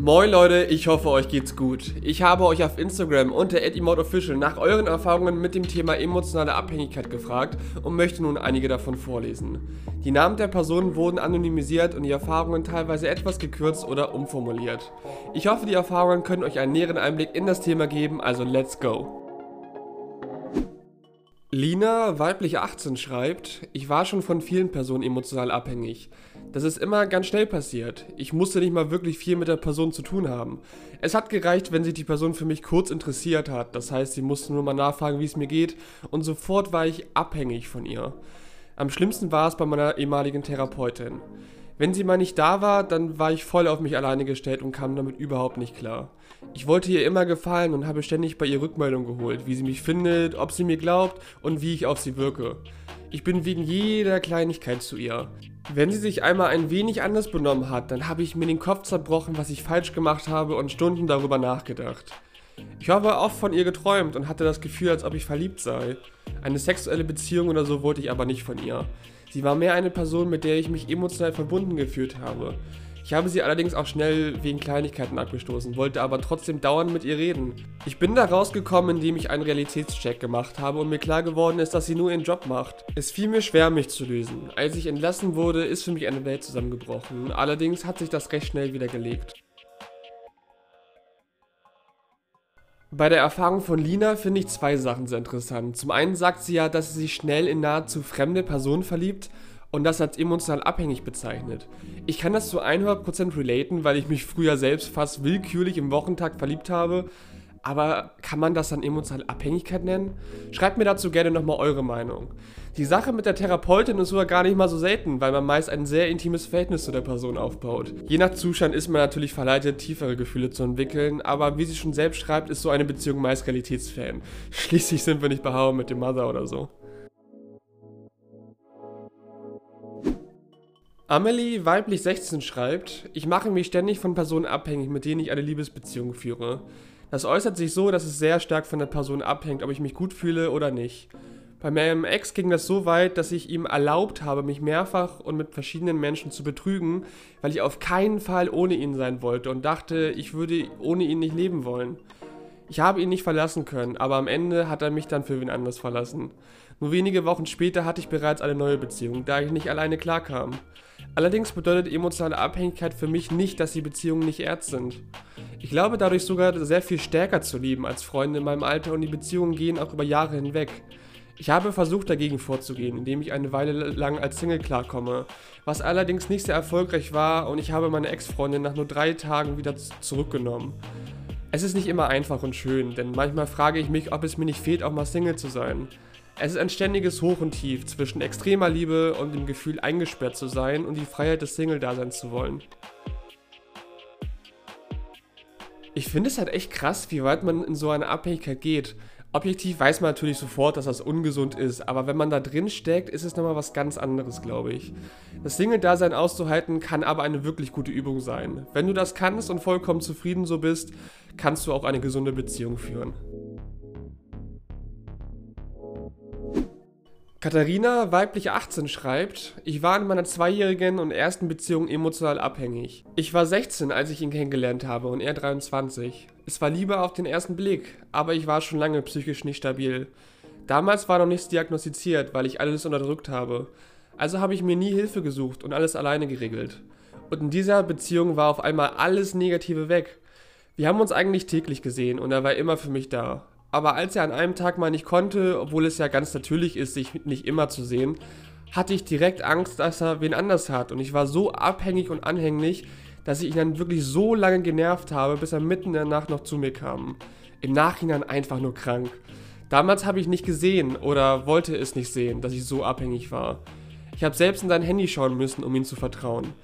Moin Leute, ich hoffe euch geht's gut. Ich habe euch auf Instagram unter @emoteofficial nach euren Erfahrungen mit dem Thema emotionale Abhängigkeit gefragt und möchte nun einige davon vorlesen. Die Namen der Personen wurden anonymisiert und die Erfahrungen teilweise etwas gekürzt oder umformuliert. Ich hoffe, die Erfahrungen können euch einen näheren Einblick in das Thema geben, also let's go. Lina, weiblich 18, schreibt, ich war schon von vielen Personen emotional abhängig. Das ist immer ganz schnell passiert. Ich musste nicht mal wirklich viel mit der Person zu tun haben. Es hat gereicht, wenn sich die Person für mich kurz interessiert hat. Das heißt, sie musste nur mal nachfragen, wie es mir geht und sofort war ich abhängig von ihr. Am schlimmsten war es bei meiner ehemaligen Therapeutin. Wenn sie mal nicht da war, dann war ich voll auf mich alleine gestellt und kam damit überhaupt nicht klar. Ich wollte ihr immer gefallen und habe ständig bei ihr Rückmeldung geholt, wie sie mich findet, ob sie mir glaubt und wie ich auf sie wirke. Ich bin wegen jeder Kleinigkeit zu ihr. Wenn sie sich einmal ein wenig anders benommen hat, dann habe ich mir den Kopf zerbrochen, was ich falsch gemacht habe und Stunden darüber nachgedacht. Ich habe oft von ihr geträumt und hatte das Gefühl, als ob ich verliebt sei. Eine sexuelle Beziehung oder so wollte ich aber nicht von ihr. Sie war mehr eine Person, mit der ich mich emotional verbunden gefühlt habe. Ich habe sie allerdings auch schnell wegen Kleinigkeiten abgestoßen, wollte aber trotzdem dauernd mit ihr reden. Ich bin da rausgekommen, indem ich einen Realitätscheck gemacht habe und mir klar geworden ist, dass sie nur ihren Job macht. Es fiel mir schwer, mich zu lösen. Als ich entlassen wurde, ist für mich eine Welt zusammengebrochen. Allerdings hat sich das recht schnell wieder gelegt. Bei der Erfahrung von Lina finde ich zwei Sachen sehr interessant. Zum einen sagt sie ja, dass sie sich schnell in nahezu fremde Personen verliebt und das als emotional abhängig bezeichnet. Ich kann das zu 100% relaten, weil ich mich früher selbst fast willkürlich im Wochentag verliebt habe. Aber kann man das dann emotionale Abhängigkeit nennen? Schreibt mir dazu gerne nochmal eure Meinung. Die Sache mit der Therapeutin ist sogar gar nicht mal so selten, weil man meist ein sehr intimes Verhältnis zu der Person aufbaut. Je nach Zustand ist man natürlich verleitet, tiefere Gefühle zu entwickeln, aber wie sie schon selbst schreibt, ist so eine Beziehung meist realitätsfern. Schließlich sind wir nicht behauen mit dem Mother oder so. Amelie, weiblich 16, schreibt, ich mache mich ständig von Personen abhängig, mit denen ich eine Liebesbeziehung führe. Das äußert sich so, dass es sehr stark von der Person abhängt, ob ich mich gut fühle oder nicht. Bei meinem Ex ging das so weit, dass ich ihm erlaubt habe, mich mehrfach und mit verschiedenen Menschen zu betrügen, weil ich auf keinen Fall ohne ihn sein wollte und dachte, ich würde ohne ihn nicht leben wollen. Ich habe ihn nicht verlassen können, aber am Ende hat er mich dann für wen anders verlassen. Nur wenige Wochen später hatte ich bereits eine neue Beziehung, da ich nicht alleine klarkam. Allerdings bedeutet emotionale Abhängigkeit für mich nicht, dass die Beziehungen nicht ernst sind. Ich glaube dadurch sogar sehr viel stärker zu lieben als Freunde in meinem Alter und die Beziehungen gehen auch über Jahre hinweg. Ich habe versucht dagegen vorzugehen, indem ich eine Weile lang als Single klarkomme, was allerdings nicht sehr erfolgreich war und ich habe meine Ex-Freundin nach nur drei Tagen wieder zurückgenommen. Es ist nicht immer einfach und schön, denn manchmal frage ich mich, ob es mir nicht fehlt, auch mal Single zu sein. Es ist ein ständiges Hoch und Tief zwischen extremer Liebe und dem Gefühl, eingesperrt zu sein und die Freiheit des Single-Daseins zu wollen. Ich finde es halt echt krass, wie weit man in so eine Abhängigkeit geht. Objektiv weiß man natürlich sofort, dass das ungesund ist, aber wenn man da drin steckt, ist es nochmal was ganz anderes, glaube ich. Das Single-Dasein auszuhalten kann aber eine wirklich gute Übung sein. Wenn du das kannst und vollkommen zufrieden so bist, kannst du auch eine gesunde Beziehung führen. Katharina, weiblich 18, schreibt, ich war in meiner zweijährigen und ersten Beziehung emotional abhängig. Ich war 16, als ich ihn kennengelernt habe und er 23. Es war Liebe auf den ersten Blick, aber ich war schon lange psychisch nicht stabil. Damals war noch nichts diagnostiziert, weil ich alles unterdrückt habe. Also habe ich mir nie Hilfe gesucht und alles alleine geregelt. Und in dieser Beziehung war auf einmal alles Negative weg. Wir haben uns eigentlich täglich gesehen und er war immer für mich da. Aber als er an einem Tag mal nicht konnte, obwohl es ja ganz natürlich ist, sich nicht immer zu sehen, hatte ich direkt Angst, dass er wen anders hat. Und ich war so abhängig und anhänglich, dass ich ihn dann wirklich so lange genervt habe, bis er mitten in der Nacht noch zu mir kam. Im Nachhinein einfach nur krank. Damals habe ich nicht gesehen oder wollte es nicht sehen, dass ich so abhängig war. Ich habe selbst in sein Handy schauen müssen, um ihm zu vertrauen.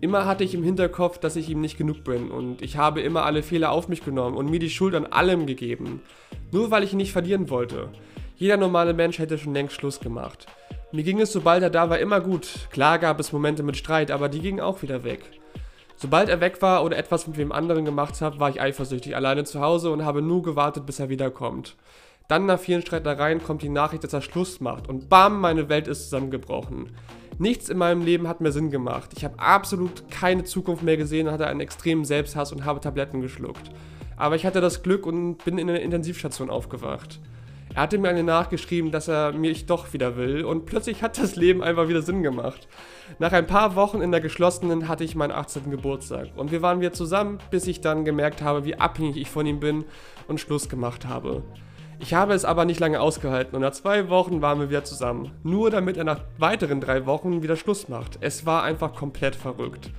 Immer hatte ich im Hinterkopf, dass ich ihm nicht genug bin und ich habe immer alle Fehler auf mich genommen und mir die Schuld an allem gegeben. Nur weil ich ihn nicht verlieren wollte. Jeder normale Mensch hätte schon längst Schluss gemacht. Mir ging es, sobald er da war, immer gut. Klar gab es Momente mit Streit, aber die gingen auch wieder weg. Sobald er weg war oder etwas mit wem anderen gemacht hat, war ich eifersüchtig alleine zu Hause und habe nur gewartet, bis er wiederkommt. Dann nach vielen Streitereien kommt die Nachricht, dass er Schluss macht und bam, meine Welt ist zusammengebrochen. Nichts in meinem Leben hat mehr Sinn gemacht. Ich habe absolut keine Zukunft mehr gesehen, hatte einen extremen Selbsthass und habe Tabletten geschluckt. Aber ich hatte das Glück und bin in einer Intensivstation aufgewacht. Er hatte mir eine nachgeschrieben, dass er mich doch wieder will und plötzlich hat das Leben einfach wieder Sinn gemacht. Nach ein paar Wochen in der geschlossenen hatte ich meinen 18. Geburtstag und wir waren wieder zusammen, bis ich dann gemerkt habe, wie abhängig ich von ihm bin und Schluss gemacht habe. Ich habe es aber nicht lange ausgehalten und nach zwei Wochen waren wir wieder zusammen. Nur damit er nach weiteren drei Wochen wieder Schluss macht. Es war einfach komplett verrückt.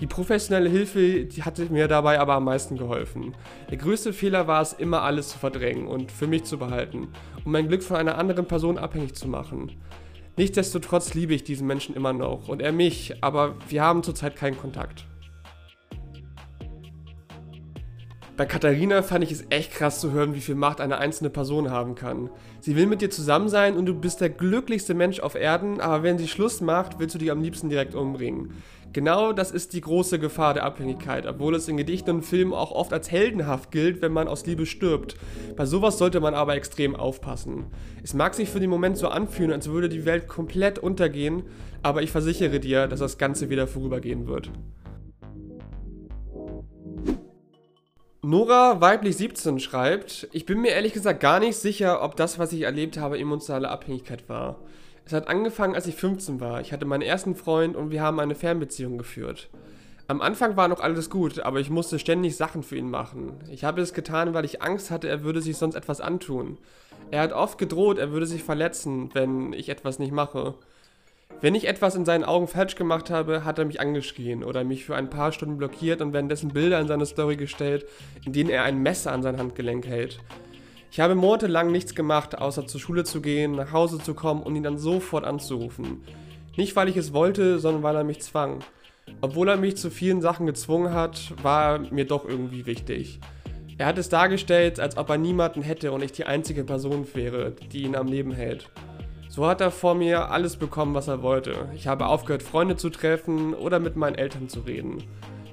Die professionelle Hilfe die hatte mir dabei aber am meisten geholfen. Der größte Fehler war es, immer alles zu verdrängen und für mich zu behalten, um mein Glück von einer anderen Person abhängig zu machen. Nichtsdestotrotz liebe ich diesen Menschen immer noch und er mich, aber wir haben zurzeit keinen Kontakt. Bei Katharina fand ich es echt krass zu hören, wie viel Macht eine einzelne Person haben kann. Sie will mit dir zusammen sein und du bist der glücklichste Mensch auf Erden, aber wenn sie Schluss macht, willst du dich am liebsten direkt umbringen. Genau das ist die große Gefahr der Abhängigkeit, obwohl es in Gedichten und Filmen auch oft als heldenhaft gilt, wenn man aus Liebe stirbt. Bei sowas sollte man aber extrem aufpassen. Es mag sich für den Moment so anfühlen, als würde die Welt komplett untergehen, aber ich versichere dir, dass das Ganze wieder vorübergehen wird. Nora weiblich 17 schreibt, ich bin mir ehrlich gesagt gar nicht sicher, ob das, was ich erlebt habe, emotionale Abhängigkeit war. Es hat angefangen, als ich 15 war. Ich hatte meinen ersten Freund und wir haben eine Fernbeziehung geführt. Am Anfang war noch alles gut, aber ich musste ständig Sachen für ihn machen. Ich habe es getan, weil ich Angst hatte, er würde sich sonst etwas antun. Er hat oft gedroht, er würde sich verletzen, wenn ich etwas nicht mache. Wenn ich etwas in seinen Augen falsch gemacht habe, hat er mich angeschrien oder mich für ein paar Stunden blockiert und währenddessen Bilder in seine Story gestellt, in denen er ein Messer an sein Handgelenk hält. Ich habe monatelang nichts gemacht, außer zur Schule zu gehen, nach Hause zu kommen und ihn dann sofort anzurufen. Nicht weil ich es wollte, sondern weil er mich zwang. Obwohl er mich zu vielen Sachen gezwungen hat, war er mir doch irgendwie wichtig. Er hat es dargestellt, als ob er niemanden hätte und ich die einzige Person wäre, die ihn am Leben hält. So hat er vor mir alles bekommen, was er wollte. Ich habe aufgehört, Freunde zu treffen oder mit meinen Eltern zu reden.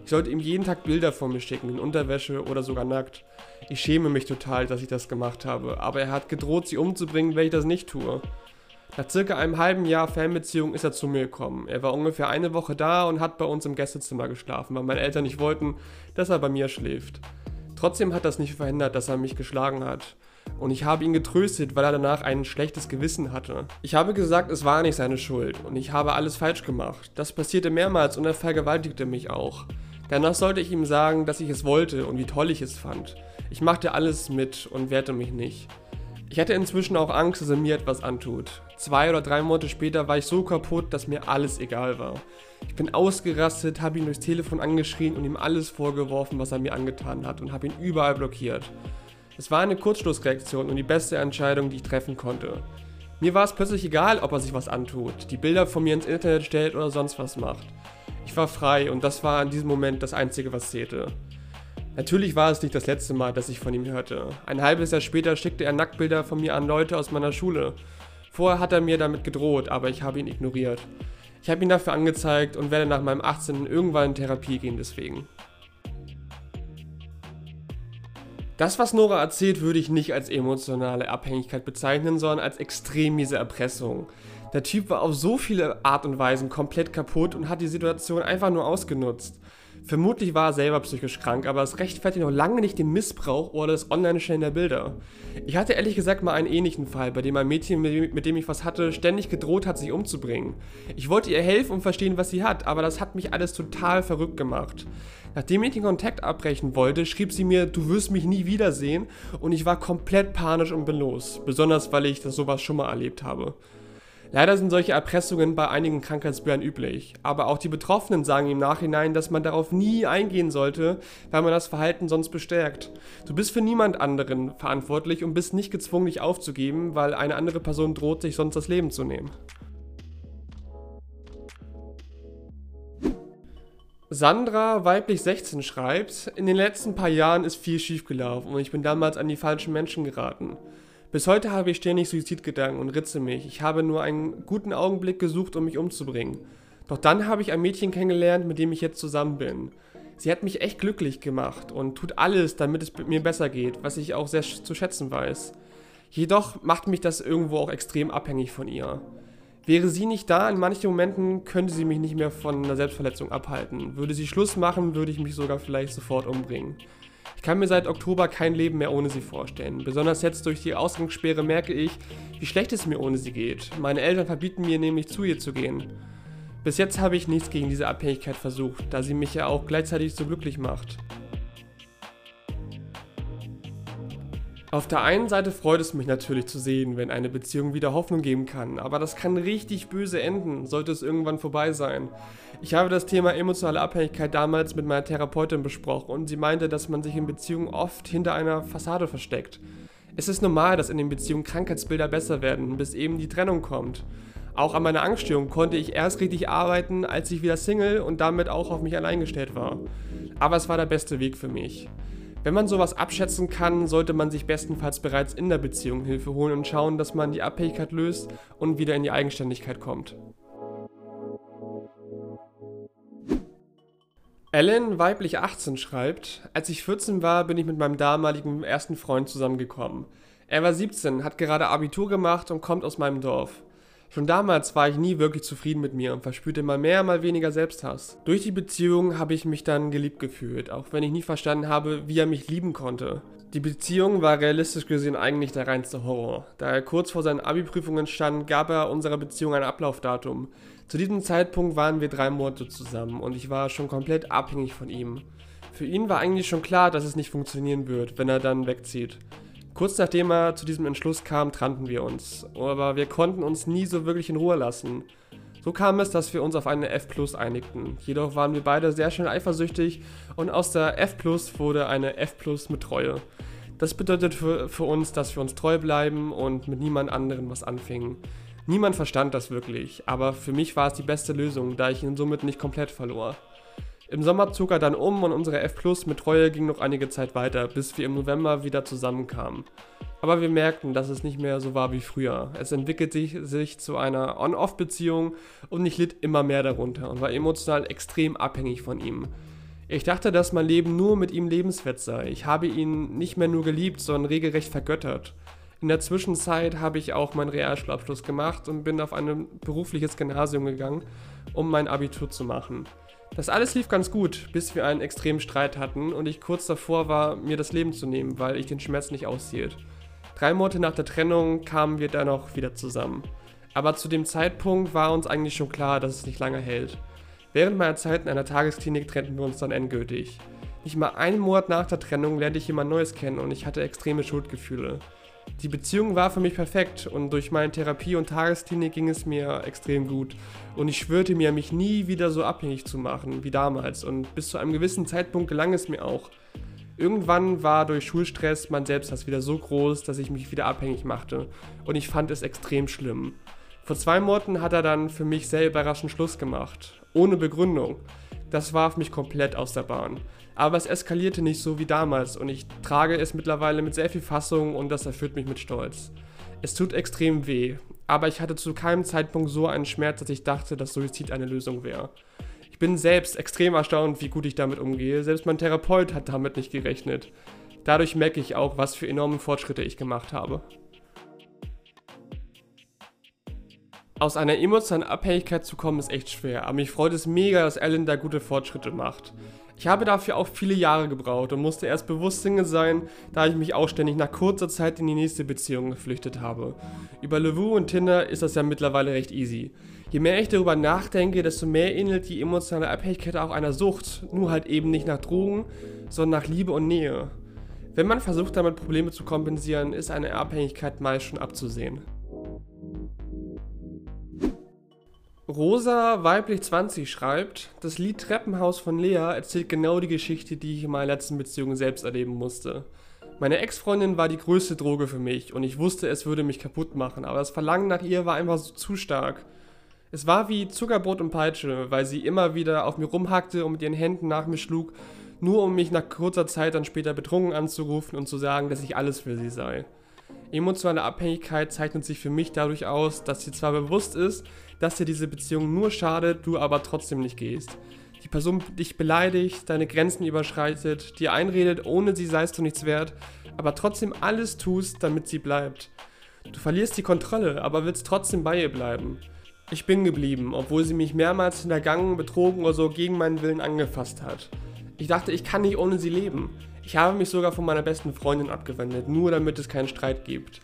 Ich sollte ihm jeden Tag Bilder von mir schicken, in Unterwäsche oder sogar nackt. Ich schäme mich total, dass ich das gemacht habe, aber er hat gedroht, sie umzubringen, wenn ich das nicht tue. Nach circa einem halben Jahr Fernbeziehung ist er zu mir gekommen. Er war ungefähr eine Woche da und hat bei uns im Gästezimmer geschlafen, weil meine Eltern nicht wollten, dass er bei mir schläft. Trotzdem hat das nicht verhindert, dass er mich geschlagen hat. Und ich habe ihn getröstet, weil er danach ein schlechtes Gewissen hatte. Ich habe gesagt, es war nicht seine Schuld und ich habe alles falsch gemacht. Das passierte mehrmals und er vergewaltigte mich auch. Danach sollte ich ihm sagen, dass ich es wollte und wie toll ich es fand. Ich machte alles mit und wehrte mich nicht. Ich hatte inzwischen auch Angst, dass er mir etwas antut. Zwei oder drei Monate später war ich so kaputt, dass mir alles egal war. Ich bin ausgerastet, habe ihn durchs Telefon angeschrien und ihm alles vorgeworfen, was er mir angetan hat und habe ihn überall blockiert. Es war eine Kurzschlussreaktion und die beste Entscheidung, die ich treffen konnte. Mir war es plötzlich egal, ob er sich was antut, die Bilder von mir ins Internet stellt oder sonst was macht. Ich war frei und das war in diesem Moment das Einzige, was zählte. Natürlich war es nicht das letzte Mal, dass ich von ihm hörte. Ein halbes Jahr später schickte er Nacktbilder von mir an Leute aus meiner Schule. Vorher hat er mir damit gedroht, aber ich habe ihn ignoriert. Ich habe ihn dafür angezeigt und werde nach meinem 18. irgendwann in Therapie gehen deswegen. Das, was Nora erzählt, würde ich nicht als emotionale Abhängigkeit bezeichnen, sondern als extrem miese Erpressung. Der Typ war auf so viele Art und Weisen komplett kaputt und hat die Situation einfach nur ausgenutzt. Vermutlich war er selber psychisch krank, aber es rechtfertigt noch lange nicht den Missbrauch oder das Online-Stellen der Bilder. Ich hatte ehrlich gesagt mal einen ähnlichen Fall, bei dem ein Mädchen, mit dem ich was hatte, ständig gedroht hat, sich umzubringen. Ich wollte ihr helfen und verstehen, was sie hat, aber das hat mich alles total verrückt gemacht. Nachdem ich den Kontakt abbrechen wollte, schrieb sie mir, du wirst mich nie wiedersehen und ich war komplett panisch und bin los, besonders weil ich das sowas schon mal erlebt habe. Leider sind solche Erpressungen bei einigen Krankheitsbildern üblich, aber auch die Betroffenen sagen im Nachhinein, dass man darauf nie eingehen sollte, weil man das Verhalten sonst bestärkt. Du bist für niemand anderen verantwortlich und bist nicht gezwungen, dich aufzugeben, weil eine andere Person droht, sich sonst das Leben zu nehmen. Sandra, weiblich 16, schreibt, in den letzten paar Jahren ist viel schiefgelaufen und ich bin damals an die falschen Menschen geraten. Bis heute habe ich ständig Suizidgedanken und ritze mich. Ich habe nur einen guten Augenblick gesucht, um mich umzubringen. Doch dann habe ich ein Mädchen kennengelernt, mit dem ich jetzt zusammen bin. Sie hat mich echt glücklich gemacht und tut alles, damit es mir besser geht, was ich auch sehr zu schätzen weiß. Jedoch macht mich das irgendwo auch extrem abhängig von ihr. Wäre sie nicht da, in manchen Momenten könnte sie mich nicht mehr von einer Selbstverletzung abhalten. Würde sie Schluss machen, würde ich mich sogar vielleicht sofort umbringen. Ich kann mir seit Oktober kein Leben mehr ohne sie vorstellen. Besonders jetzt durch die Ausgangssperre merke ich, wie schlecht es mir ohne sie geht. Meine Eltern verbieten mir nämlich zu ihr zu gehen. Bis jetzt habe ich nichts gegen diese Abhängigkeit versucht, da sie mich ja auch gleichzeitig so glücklich macht. Auf der einen Seite freut es mich natürlich zu sehen, wenn eine Beziehung wieder Hoffnung geben kann, aber das kann richtig böse enden, sollte es irgendwann vorbei sein. Ich habe das Thema emotionale Abhängigkeit damals mit meiner Therapeutin besprochen und sie meinte, dass man sich in Beziehungen oft hinter einer Fassade versteckt. Es ist normal, dass in den Beziehungen Krankheitsbilder besser werden, bis eben die Trennung kommt. Auch an meiner Angststörung konnte ich erst richtig arbeiten, als ich wieder Single und damit auch auf mich allein gestellt war. Aber es war der beste Weg für mich. Wenn man sowas abschätzen kann, sollte man sich bestenfalls bereits in der Beziehung Hilfe holen und schauen, dass man die Abhängigkeit löst und wieder in die Eigenständigkeit kommt. Ellen, weiblich 18, schreibt, als ich 14 war, bin ich mit meinem damaligen ersten Freund zusammengekommen. Er war 17, hat gerade Abitur gemacht und kommt aus meinem Dorf. Schon damals war ich nie wirklich zufrieden mit mir und verspürte mal mehr, mal weniger Selbsthass. Durch die Beziehung habe ich mich dann geliebt gefühlt, auch wenn ich nie verstanden habe, wie er mich lieben konnte. Die Beziehung war realistisch gesehen eigentlich der reinste Horror. Da er kurz vor seinen Abi-Prüfungen stand, gab er unserer Beziehung ein Ablaufdatum. Zu diesem Zeitpunkt waren wir drei Monate zusammen und ich war schon komplett abhängig von ihm. Für ihn war eigentlich schon klar, dass es nicht funktionieren wird, wenn er dann wegzieht. Kurz nachdem er zu diesem Entschluss kam, trennten wir uns, aber wir konnten uns nie so wirklich in Ruhe lassen. So kam es, dass wir uns auf eine F Plus einigten. Jedoch waren wir beide sehr schnell eifersüchtig und aus der F Plus wurde eine F Plus mit Treue. Das bedeutet für, für uns, dass wir uns treu bleiben und mit niemand anderem was anfingen. Niemand verstand das wirklich, aber für mich war es die beste Lösung, da ich ihn somit nicht komplett verlor. Im Sommer zog er dann um und unsere F Plus mit Treue ging noch einige Zeit weiter, bis wir im November wieder zusammenkamen. Aber wir merkten, dass es nicht mehr so war wie früher. Es entwickelte sich, sich zu einer On-Off-Beziehung und ich litt immer mehr darunter und war emotional extrem abhängig von ihm. Ich dachte, dass mein Leben nur mit ihm lebenswert sei. Ich habe ihn nicht mehr nur geliebt, sondern regelrecht vergöttert. In der Zwischenzeit habe ich auch meinen Realschulabschluss gemacht und bin auf ein berufliches Gymnasium gegangen, um mein Abitur zu machen. Das alles lief ganz gut, bis wir einen extremen Streit hatten und ich kurz davor war, mir das Leben zu nehmen, weil ich den Schmerz nicht aushielt. Drei Monate nach der Trennung kamen wir dann auch wieder zusammen. Aber zu dem Zeitpunkt war uns eigentlich schon klar, dass es nicht lange hält. Während meiner Zeit in einer Tagesklinik trennten wir uns dann endgültig. Nicht mal einen Monat nach der Trennung lernte ich jemand Neues kennen und ich hatte extreme Schuldgefühle. Die Beziehung war für mich perfekt und durch meine Therapie und Tagesklinik ging es mir extrem gut. Und ich schwörte mir, mich nie wieder so abhängig zu machen wie damals. Und bis zu einem gewissen Zeitpunkt gelang es mir auch. Irgendwann war durch Schulstress mein Selbsthass wieder so groß, dass ich mich wieder abhängig machte. Und ich fand es extrem schlimm. Vor zwei Monaten hat er dann für mich sehr überraschend Schluss gemacht. Ohne Begründung. Das warf mich komplett aus der Bahn. Aber es eskalierte nicht so wie damals und ich trage es mittlerweile mit sehr viel Fassung und das erfüllt mich mit Stolz. Es tut extrem weh, aber ich hatte zu keinem Zeitpunkt so einen Schmerz, dass ich dachte, dass Suizid eine Lösung wäre. Ich bin selbst extrem erstaunt, wie gut ich damit umgehe. Selbst mein Therapeut hat damit nicht gerechnet. Dadurch merke ich auch, was für enorme Fortschritte ich gemacht habe. Aus einer emotionalen Abhängigkeit zu kommen ist echt schwer, aber mich freut es mega, dass Ellen da gute Fortschritte macht. Ich habe dafür auch viele Jahre gebraucht und musste erst bewusst Single sein, da ich mich auch ständig nach kurzer Zeit in die nächste Beziehung geflüchtet habe. Über Levu und Tinder ist das ja mittlerweile recht easy. Je mehr ich darüber nachdenke, desto mehr ähnelt die emotionale Abhängigkeit auch einer Sucht, nur halt eben nicht nach Drogen, sondern nach Liebe und Nähe. Wenn man versucht damit Probleme zu kompensieren, ist eine Abhängigkeit meist schon abzusehen. Rosa weiblich 20 schreibt, das Lied Treppenhaus von Lea erzählt genau die Geschichte, die ich in meiner letzten Beziehung selbst erleben musste. Meine Ex-Freundin war die größte Droge für mich und ich wusste, es würde mich kaputt machen, aber das Verlangen nach ihr war einfach so zu stark. Es war wie Zuckerbrot und Peitsche, weil sie immer wieder auf mir rumhackte und mit ihren Händen nach mir schlug, nur um mich nach kurzer Zeit dann später betrunken anzurufen und zu sagen, dass ich alles für sie sei. Emotionale Abhängigkeit zeichnet sich für mich dadurch aus, dass sie zwar bewusst ist, dass dir diese Beziehung nur schadet, du aber trotzdem nicht gehst. Die Person dich beleidigt, deine Grenzen überschreitet, dir einredet, ohne sie seist du nichts wert aber trotzdem alles tust, damit sie bleibt. Du verlierst die Kontrolle, aber willst trotzdem bei ihr bleiben. Ich bin geblieben, obwohl sie mich mehrmals hintergangen, betrogen oder so gegen meinen Willen angefasst hat. Ich dachte, ich kann nicht ohne sie leben. Ich habe mich sogar von meiner besten Freundin abgewendet, nur damit es keinen Streit gibt.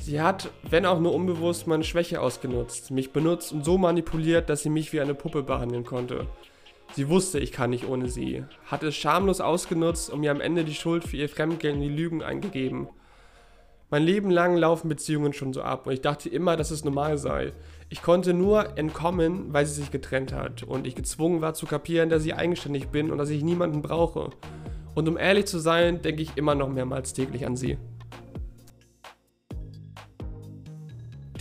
Sie hat, wenn auch nur unbewusst, meine Schwäche ausgenutzt, mich benutzt und so manipuliert, dass sie mich wie eine Puppe behandeln konnte. Sie wusste, ich kann nicht ohne sie, hat es schamlos ausgenutzt und mir am Ende die Schuld für ihr Fremdgehen und die Lügen eingegeben. Mein Leben lang laufen Beziehungen schon so ab und ich dachte immer, dass es normal sei. Ich konnte nur entkommen, weil sie sich getrennt hat und ich gezwungen war zu kapieren, dass ich eigenständig bin und dass ich niemanden brauche. Und um ehrlich zu sein, denke ich immer noch mehrmals täglich an sie.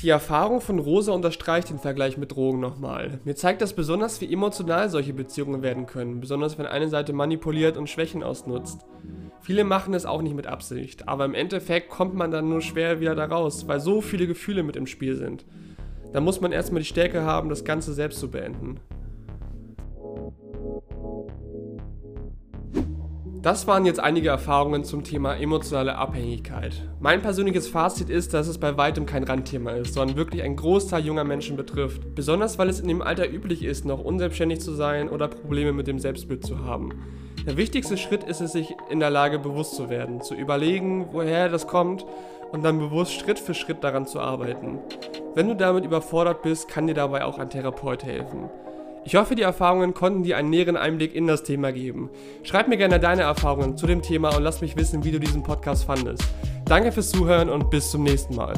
Die Erfahrung von Rosa unterstreicht den Vergleich mit Drogen nochmal. Mir zeigt das besonders, wie emotional solche Beziehungen werden können, besonders wenn eine Seite manipuliert und Schwächen ausnutzt. Viele machen es auch nicht mit Absicht, aber im Endeffekt kommt man dann nur schwer wieder da raus, weil so viele Gefühle mit im Spiel sind. Da muss man erstmal die Stärke haben, das Ganze selbst zu beenden. Das waren jetzt einige Erfahrungen zum Thema emotionale Abhängigkeit. Mein persönliches Fazit ist, dass es bei weitem kein Randthema ist, sondern wirklich ein Großteil junger Menschen betrifft. Besonders weil es in dem Alter üblich ist, noch unselbstständig zu sein oder Probleme mit dem Selbstbild zu haben. Der wichtigste Schritt ist es, sich in der Lage bewusst zu werden, zu überlegen, woher das kommt und dann bewusst Schritt für Schritt daran zu arbeiten. Wenn du damit überfordert bist, kann dir dabei auch ein Therapeut helfen. Ich hoffe, die Erfahrungen konnten dir einen näheren Einblick in das Thema geben. Schreib mir gerne deine Erfahrungen zu dem Thema und lass mich wissen, wie du diesen Podcast fandest. Danke fürs Zuhören und bis zum nächsten Mal.